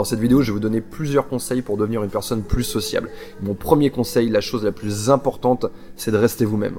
Dans cette vidéo, je vais vous donner plusieurs conseils pour devenir une personne plus sociable. Mon premier conseil, la chose la plus importante, c'est de rester vous-même.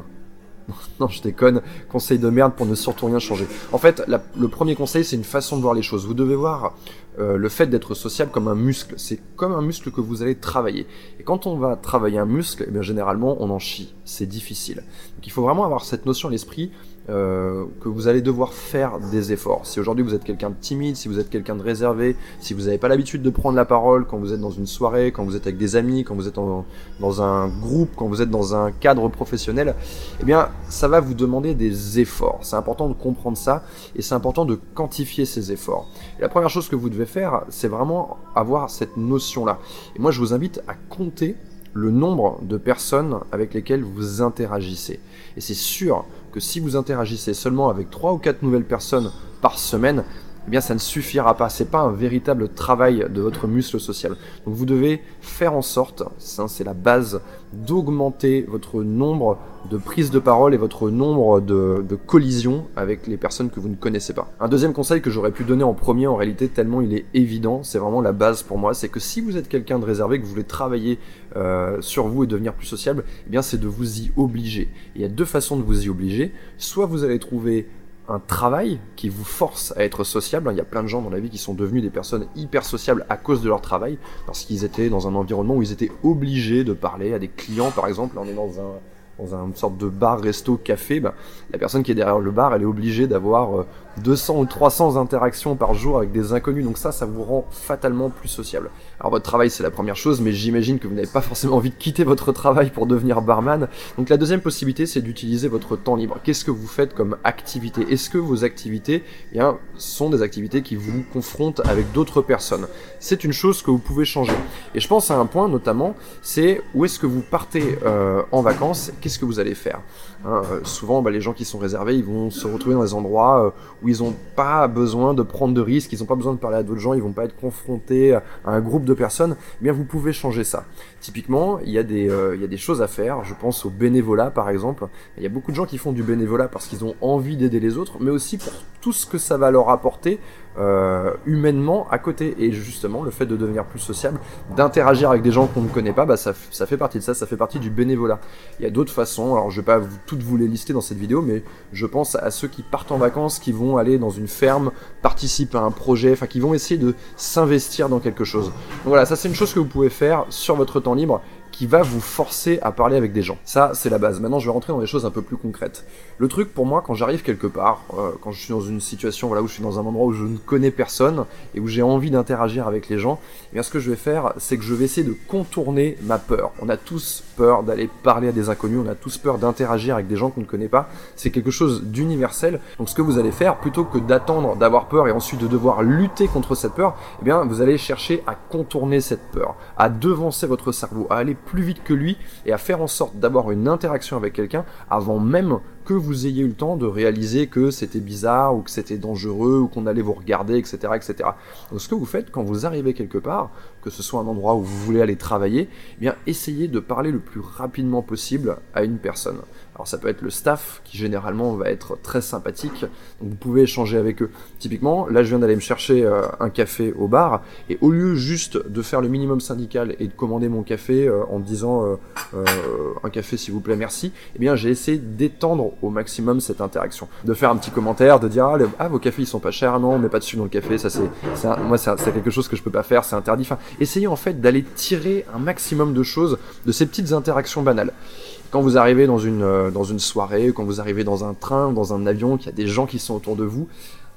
Non, je déconne. Conseil de merde pour ne surtout rien changer. En fait, le premier conseil, c'est une façon de voir les choses. Vous devez voir euh, le fait d'être sociable comme un muscle. C'est comme un muscle que vous allez travailler. Et quand on va travailler un muscle, eh bien, généralement, on en chie. C'est difficile. Donc il faut vraiment avoir cette notion à l'esprit euh, que vous allez devoir faire des efforts. Si aujourd'hui vous êtes quelqu'un de timide, si vous êtes quelqu'un de réservé, si vous n'avez pas l'habitude de prendre la parole quand vous êtes dans une soirée, quand vous êtes avec des amis, quand vous êtes dans un groupe, quand vous êtes dans un cadre professionnel, eh bien ça va vous demander des efforts. C'est important de comprendre ça et c'est important de quantifier ces efforts. La première chose que vous devez faire, c'est vraiment avoir cette notion-là. Et moi je vous invite à compter le nombre de personnes avec lesquelles vous interagissez. Et c'est sûr que si vous interagissez seulement avec 3 ou 4 nouvelles personnes par semaine, eh bien ça ne suffira pas. C'est pas un véritable travail de votre muscle social. Donc vous devez faire en sorte, ça c'est la base, d'augmenter votre nombre de prises de parole et votre nombre de, collisions avec les personnes que vous ne connaissez pas. Un deuxième conseil que j'aurais pu donner en premier en réalité, tellement il est évident, c'est vraiment la base pour moi, c'est que si vous êtes quelqu'un de réservé, que vous voulez travailler euh, sur vous et devenir plus sociable, eh bien c'est de vous y obliger. il y a deux façons de vous y obliger. Soit vous allez trouver un travail qui vous force à être sociable. Il y a plein de gens dans la vie qui sont devenus des personnes hyper sociables à cause de leur travail, parce qu'ils étaient dans un environnement où ils étaient obligés de parler à des clients, par exemple. on est dans un dans une sorte de bar, resto, café, bah, la personne qui est derrière le bar, elle est obligée d'avoir 200 euh, ou 300 interactions par jour avec des inconnus. Donc ça, ça vous rend fatalement plus sociable. Alors votre travail, c'est la première chose, mais j'imagine que vous n'avez pas forcément envie de quitter votre travail pour devenir barman. Donc la deuxième possibilité, c'est d'utiliser votre temps libre. Qu'est-ce que vous faites comme activité? Est-ce que vos activités eh bien, sont des activités qui vous confrontent avec d'autres personnes? C'est une chose que vous pouvez changer. Et je pense à un point notamment, c'est où est-ce que vous partez euh, en vacances? Qu'est-ce que vous allez faire? Hein, euh, Souvent, bah, les gens qui sont réservés, ils vont se retrouver dans des endroits euh, où ils n'ont pas besoin de prendre de risques, ils n'ont pas besoin de parler à d'autres gens, ils vont pas être confrontés à un groupe de personnes. Eh bien, vous pouvez changer ça. Typiquement, il y, a des, euh, il y a des choses à faire. Je pense au bénévolat, par exemple. Il y a beaucoup de gens qui font du bénévolat parce qu'ils ont envie d'aider les autres, mais aussi pour tout ce que ça va leur apporter euh, humainement à côté. Et justement, le fait de devenir plus sociable, d'interagir avec des gens qu'on ne connaît pas, bah, ça, ça, fait partie de ça, ça fait partie du bénévolat. Il y a d'autres façons, alors je vais pas toutes vous les lister dans cette vidéo, mais je pense à ceux qui partent en vacances, qui vont aller dans une ferme, participer à un projet, enfin qui vont essayer de s'investir dans quelque chose. Donc voilà, ça c'est une chose que vous pouvez faire sur votre temps libre qui va vous forcer à parler avec des gens. Ça, c'est la base. Maintenant, je vais rentrer dans des choses un peu plus concrètes. Le truc pour moi, quand j'arrive quelque part, euh, quand je suis dans une situation voilà, où je suis dans un endroit où je ne connais personne et où j'ai envie d'interagir avec les gens, eh bien, ce que je vais faire, c'est que je vais essayer de contourner ma peur. On a tous peur d'aller parler à des inconnus, on a tous peur d'interagir avec des gens qu'on ne connaît pas. C'est quelque chose d'universel. Donc, ce que vous allez faire, plutôt que d'attendre d'avoir peur et ensuite de devoir lutter contre cette peur, eh bien, vous allez chercher à contourner cette peur, à devancer votre cerveau, à aller plus vite que lui et à faire en sorte d'avoir une interaction avec quelqu'un avant même que vous ayez eu le temps de réaliser que c'était bizarre ou que c'était dangereux ou qu'on allait vous regarder, etc., etc. Donc ce que vous faites quand vous arrivez quelque part, que ce soit un endroit où vous voulez aller travailler, eh bien essayez de parler le plus rapidement possible à une personne. Alors ça peut être le staff qui généralement va être très sympathique, donc vous pouvez échanger avec eux. Typiquement, là je viens d'aller me chercher euh, un café au bar, et au lieu juste de faire le minimum syndical et de commander mon café euh, en disant euh, un café s'il vous plaît merci, eh bien j'ai essayé d'étendre au maximum cette interaction, de faire un petit commentaire, de dire ah, ah vos cafés ils sont pas chers, non on met pas dessus dans le café, ça c'est moi c'est quelque chose que je peux pas faire, c'est interdit. Enfin, essayez en fait d'aller tirer un maximum de choses de ces petites interactions banales quand vous arrivez dans une, euh, dans une soirée, quand vous arrivez dans un train, dans un avion, qu'il y a des gens qui sont autour de vous,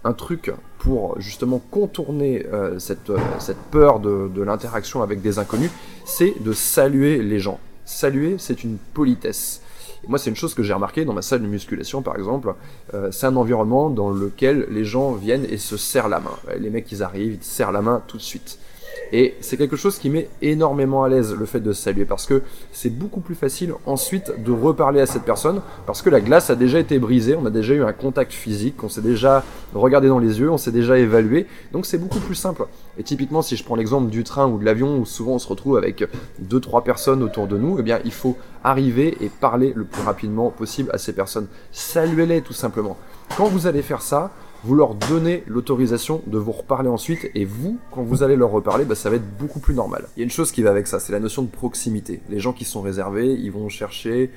un truc pour justement contourner euh, cette, euh, cette, peur de, de l'interaction avec des inconnus, c'est de saluer les gens. Saluer, c'est une politesse. Et moi, c'est une chose que j'ai remarqué dans ma salle de musculation, par exemple. c'est un environnement dans lequel les gens viennent et se serrent la main. Les mecs, ils arrivent, ils te serrent la main tout de suite. Et c'est quelque chose qui met énormément à l'aise le fait de saluer parce que c'est beaucoup plus facile ensuite de reparler à cette personne parce que la glace a déjà été brisée, on a déjà eu un contact physique, on s'est déjà regardé dans les yeux, on s'est déjà évalué, donc c'est beaucoup plus simple. Et typiquement, si je prends l'exemple du train ou de l'avion où souvent on se retrouve avec deux trois personnes autour de nous, eh bien il faut arriver et parler le plus rapidement possible à ces personnes. Saluez-les tout simplement. Quand vous allez faire ça, vous leur donnez l'autorisation de vous reparler ensuite, et vous, quand vous allez leur reparler, bah, ça va être beaucoup plus normal. Il y a une chose qui va avec ça, c'est la notion de proximité. Les gens qui sont réservés, ils vont chercher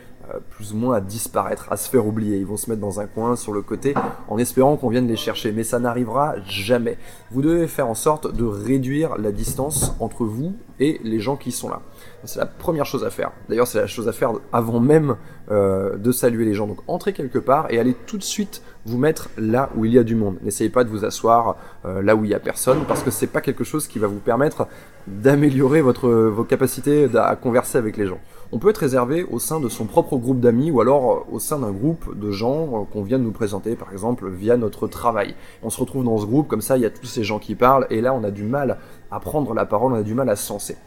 plus ou moins à disparaître, à se faire oublier. Ils vont se mettre dans un coin sur le côté en espérant qu'on vienne les chercher. Mais ça n'arrivera jamais. Vous devez faire en sorte de réduire la distance entre vous et les gens qui sont là. C'est la première chose à faire. D'ailleurs, c'est la chose à faire avant même euh, de saluer les gens. Donc, entrez quelque part et allez tout de suite vous mettre là où il y a du monde. N'essayez pas de vous asseoir euh, là où il y a personne parce que c'est pas quelque chose qui va vous permettre d'améliorer votre vos capacités à converser avec les gens on peut être réservé au sein de son propre groupe d'amis ou alors euh, au sein d'un groupe de gens euh, qu'on vient de nous présenter, par exemple via notre travail. On se retrouve dans ce groupe, comme ça il y a tous ces gens qui parlent, et là on a du mal à prendre la parole, on a du mal à se senser.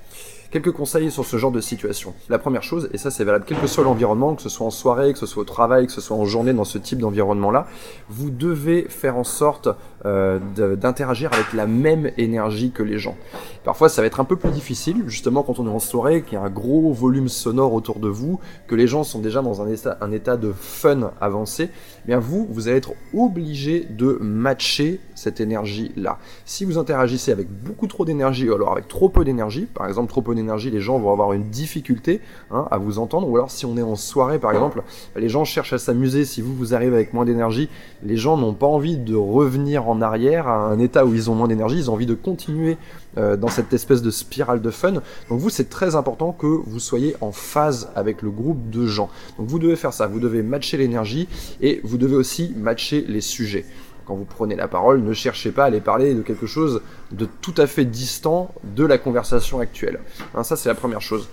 Quelques conseils sur ce genre de situation. La première chose, et ça c'est valable quel que soit l'environnement, que ce soit en soirée, que ce soit au travail, que ce soit en journée dans ce type d'environnement-là, vous devez faire en sorte euh, d'interagir avec la même énergie que les gens. Parfois ça va être un peu plus difficile, justement quand on est en soirée, qu'il y a un gros volume sonore autour de vous, que les gens sont déjà dans un état, un état de fun avancé, eh bien vous, vous allez être obligé de matcher cette énergie-là. Si vous interagissez avec beaucoup trop d'énergie, ou alors avec trop peu d'énergie, par exemple trop peu d'énergie, les gens vont avoir une difficulté hein, à vous entendre, ou alors si on est en soirée par exemple, les gens cherchent à s'amuser, si vous vous arrivez avec moins d'énergie, les gens n'ont pas envie de revenir en arrière à un état où ils ont moins d'énergie, ils ont envie de continuer euh, dans cette espèce de spirale de fun. Donc vous, c'est très important que vous soyez en phase avec le groupe de gens. Donc vous devez faire ça, vous devez matcher l'énergie et vous devez aussi matcher les sujets quand vous prenez la parole, ne cherchez pas à aller parler de quelque chose de tout à fait distant de la conversation actuelle. Hein, ça, c'est la première chose.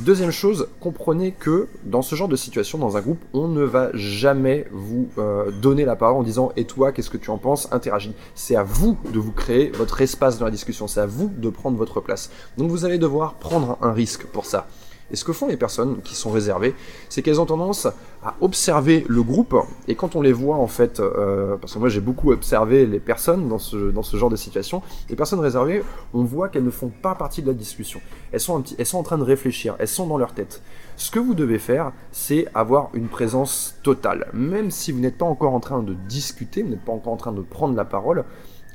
Deuxième chose, comprenez que dans ce genre de situation, dans un groupe, on ne va jamais vous euh, donner la parole en disant Et toi, qu'est-ce que tu en penses? Interagis. C'est à vous de vous créer votre espace dans la discussion, c'est à vous de prendre votre place. Donc vous allez devoir prendre un risque pour ça. Et ce que font les personnes qui sont réservées, c'est qu'elles ont tendance à observer le groupe, et quand on les voit en fait, euh, parce que moi j'ai beaucoup observé les personnes dans ce, dans ce genre de situation, les personnes réservées, on voit qu'elles ne font pas partie de la discussion. Elles sont, elles sont en train de réfléchir, elles sont dans leur tête. Ce que vous devez faire, c'est avoir une présence totale. Même si vous n'êtes pas encore en train de discuter, vous n'êtes pas encore en train de prendre la parole,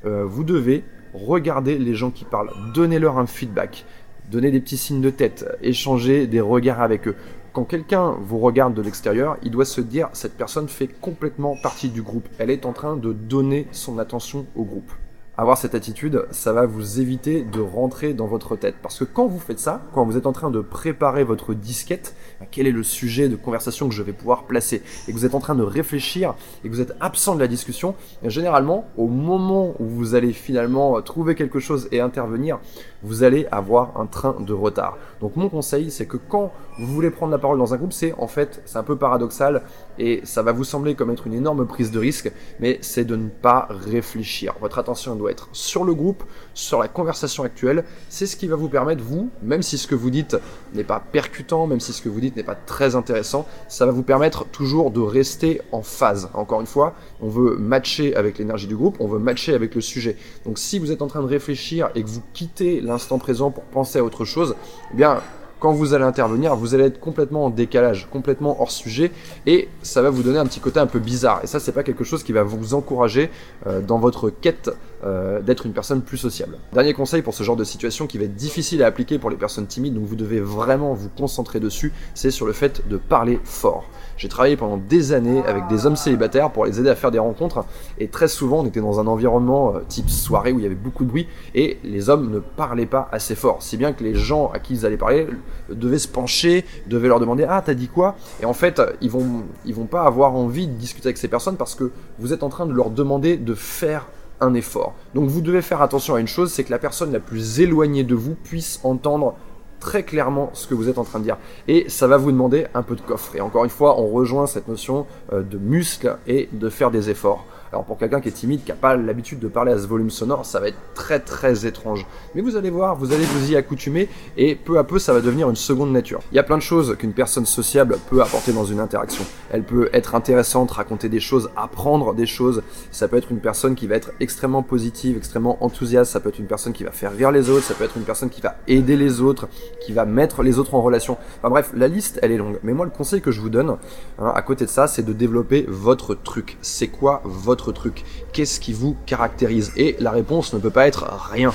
euh, vous devez regarder les gens qui parlent, donnez-leur un feedback donner des petits signes de tête, échanger des regards avec eux. Quand quelqu'un vous regarde de l'extérieur, il doit se dire cette personne fait complètement partie du groupe. Elle est en train de donner son attention au groupe avoir cette attitude, ça va vous éviter de rentrer dans votre tête. Parce que quand vous faites ça, quand vous êtes en train de préparer votre disquette, bah, quel est le sujet de conversation que je vais pouvoir placer, et que vous êtes en train de réfléchir, et que vous êtes absent de la discussion, généralement, au moment où vous allez finalement trouver quelque chose et intervenir, vous allez avoir un train de retard. Donc mon conseil, c'est que quand vous voulez prendre la parole dans un groupe, c'est en fait, c'est un peu paradoxal, et ça va vous sembler comme être une énorme prise de risque, mais c'est de ne pas réfléchir. Votre attention doit être sur le groupe, sur la conversation actuelle. C'est ce qui va vous permettre, vous, même si ce que vous dites n'est pas percutant, même si ce que vous dites n'est pas très intéressant, ça va vous permettre toujours de rester en phase. Encore une fois, on veut matcher avec l'énergie du groupe, on veut matcher avec le sujet. Donc si vous êtes en train de réfléchir et que vous quittez l'instant présent pour penser à autre chose, eh bien quand vous allez intervenir, vous allez être complètement en décalage, complètement hors sujet, et ça va vous donner un petit côté un peu bizarre. Et ça, c'est pas quelque chose qui va vous encourager euh, dans votre quête euh, d'être une personne plus sociable. Dernier conseil pour ce genre de situation qui va être difficile à appliquer pour les personnes timides, donc vous devez vraiment vous concentrer dessus, c'est sur le fait de parler fort. J'ai travaillé pendant des années avec des hommes célibataires pour les aider à faire des rencontres, et très souvent on était dans un environnement euh, type soirée où il y avait beaucoup de bruit, et les hommes ne parlaient pas assez fort, si bien que les gens à qui ils allaient parler devaient se pencher, devaient leur demander ah t'as dit quoi? Et en fait ils vont ils vont pas avoir envie de discuter avec ces personnes parce que vous êtes en train de leur demander de faire un effort. Donc vous devez faire attention à une chose, c'est que la personne la plus éloignée de vous puisse entendre très clairement ce que vous êtes en train de dire. Et ça va vous demander un peu de coffre. Et encore une fois, on rejoint cette notion euh, de muscle et de faire des efforts. Alors pour quelqu'un qui est timide, qui n'a pas l'habitude de parler à ce volume sonore, ça va être très très étrange. Mais vous allez voir, vous allez vous y accoutumer et peu à peu ça va devenir une seconde nature. Il y a plein de choses qu'une personne sociable peut apporter dans une interaction. Elle peut être intéressante, raconter des choses, apprendre des choses. Ça peut être une personne qui va être extrêmement positive, extrêmement enthousiaste. Ça peut être une personne qui va faire rire les autres. Ça peut être une personne qui va aider les autres, qui va mettre les autres en relation. Enfin bref, la liste elle est longue. Mais moi le conseil que je vous donne, hein, à côté de ça, c'est de développer votre truc. C'est quoi votre truc Qu'est-ce qui vous caractérise? Et la réponse ne peut pas être rien.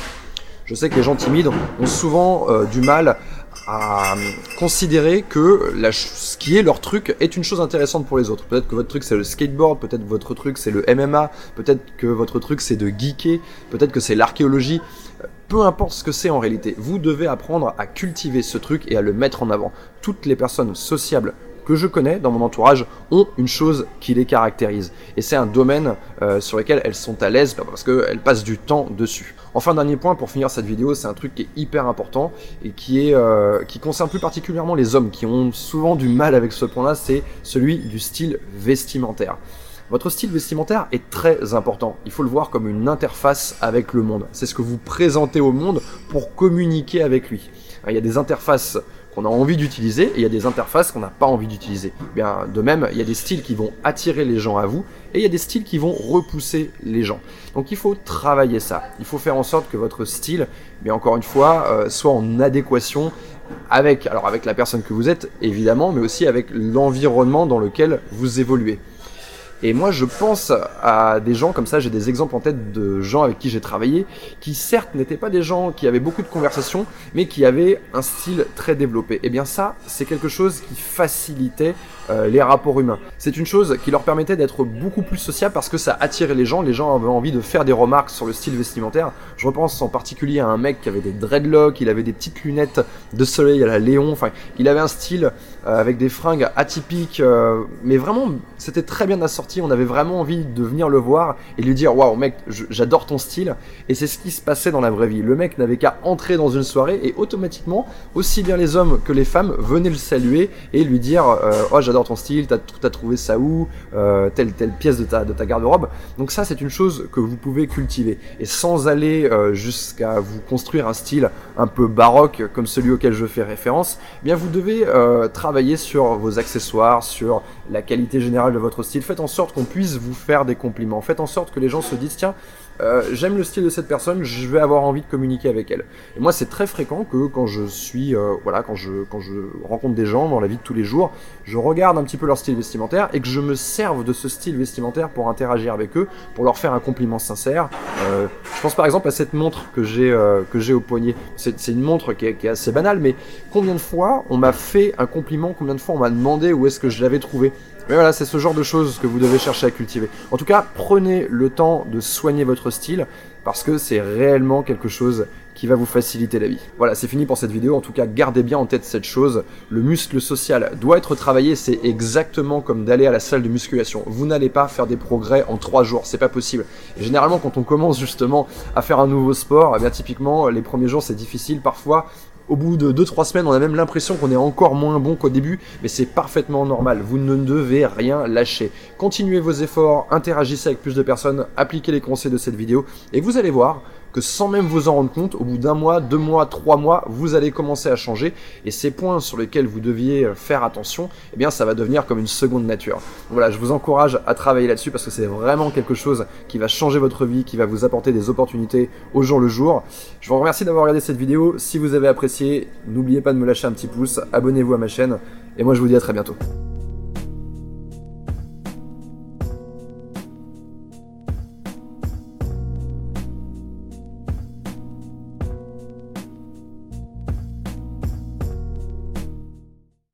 Je sais que les gens timides ont souvent euh, du mal à considérer que la, ce qui est leur truc est une chose intéressante pour les autres. Peut-être que votre truc c'est le skateboard, peut-être que votre truc c'est le MMA, peut-être que votre truc c'est de geeker, peut-être que c'est l'archéologie. Peu importe ce que c'est en réalité, vous devez apprendre à cultiver ce truc et à le mettre en avant. Toutes les personnes sociables que je connais dans mon entourage ont une chose qui les caractérise. Et c'est un domaine euh, sur lequel elles sont à l'aise parce qu'elles passent du temps dessus. Enfin, dernier point pour finir cette vidéo, c'est un truc qui est hyper important et qui, est, euh, qui concerne plus particulièrement les hommes qui ont souvent du mal avec ce point-là, c'est celui du style vestimentaire. Votre style vestimentaire est très important. Il faut le voir comme une interface avec le monde. C'est ce que vous présentez au monde pour communiquer avec lui. Il y a des interfaces qu'on a envie d'utiliser et il y a des interfaces qu'on n'a pas envie d'utiliser. Bien, de même, il y a des styles qui vont attirer les gens à vous et il y a des styles qui vont repousser les gens. Donc il faut travailler ça. Il faut faire en sorte que votre style, mais encore une fois, euh, soit en adéquation avec, avec la personne que vous êtes évidemment, mais aussi avec l'environnement dans lequel vous évoluez. Et moi, je pense à des gens comme ça, j'ai des exemples en tête de gens avec qui j'ai travaillé, qui certes n'étaient pas des gens qui avaient beaucoup de conversations, mais qui avaient un style très développé. Et eh bien ça, c'est quelque chose qui facilitait euh, les rapports humains. C'est une chose qui leur permettait d'être beaucoup plus sociable parce que ça attirait les gens, les gens avaient envie de faire des remarques sur le style vestimentaire. Je repense en particulier à un mec qui avait des dreadlocks, il avait des petites lunettes de soleil à la Léon, enfin, il avait un style euh, avec des fringues atypiques, euh, mais vraiment, c'était très bien assorti on avait vraiment envie de venir le voir et lui dire waouh mec, j'adore ton style. Et c'est ce qui se passait dans la vraie vie. Le mec n'avait qu'à entrer dans une soirée et automatiquement, aussi bien les hommes que les femmes venaient le saluer et lui dire euh, oh j'adore ton style, t'as as trouvé ça où, euh, telle telle pièce de ta de ta garde-robe. Donc ça c'est une chose que vous pouvez cultiver et sans aller euh, jusqu'à vous construire un style un peu baroque comme celui auquel je fais référence, eh bien vous devez travailler sur vos accessoires, sur la qualité générale de votre style. Faites en sorte qu'on puisse vous faire des compliments. Faites en sorte que les gens se disent tiens, euh, j'aime le style de cette personne, je vais avoir envie de communiquer avec elle. Et moi, c'est très fréquent que quand je suis, euh, voilà, quand je, quand je rencontre des gens dans la vie de tous les jours, je regarde un petit peu leur style vestimentaire et que je me serve de ce style vestimentaire pour interagir avec eux, pour leur faire un compliment sincère. Euh, je pense par exemple à cette montre que j'ai que j'ai au poignet. C'est une montre qui est, qui est assez banale, mais combien de fois on m'a fait un compliment, combien de fois on m'a demandé où est-ce que je l'avais trouvé. Mais voilà, c'est ce genre de choses que vous devez chercher à cultiver. En tout cas, prenez le temps de soigner votre style parce que c'est réellement quelque chose qui va vous faciliter la vie. Voilà, c'est fini pour cette vidéo. En tout cas, gardez bien en tête cette chose. Le muscle social doit être travaillé. C'est exactement comme d'aller à la salle de musculation. Vous n'allez pas faire des progrès en trois jours. C'est pas possible. Généralement, quand on commence justement à faire un nouveau sport, eh bien typiquement, les premiers jours, c'est difficile. Parfois, au bout de 2-3 semaines, on a même l'impression qu'on est encore moins bon qu'au début, mais c'est parfaitement normal. Vous ne devez rien lâcher. Continuez vos efforts, interagissez avec plus de personnes, appliquez les conseils de cette vidéo, et vous allez voir, que sans même vous en rendre compte, au bout d'un mois, deux mois, trois mois, vous allez commencer à changer. Et ces points sur lesquels vous deviez faire attention, eh bien ça va devenir comme une seconde nature. voilà, je vous encourage à travailler là-dessus parce que c'est vraiment quelque chose qui va changer votre vie, qui va vous apporter des opportunités au jour le jour. Je vous remercie d'avoir regardé cette vidéo. Si vous avez apprécié, n'oubliez pas de me lâcher un petit pouce, abonnez-vous à ma chaîne. Et moi je vous dis à très bientôt.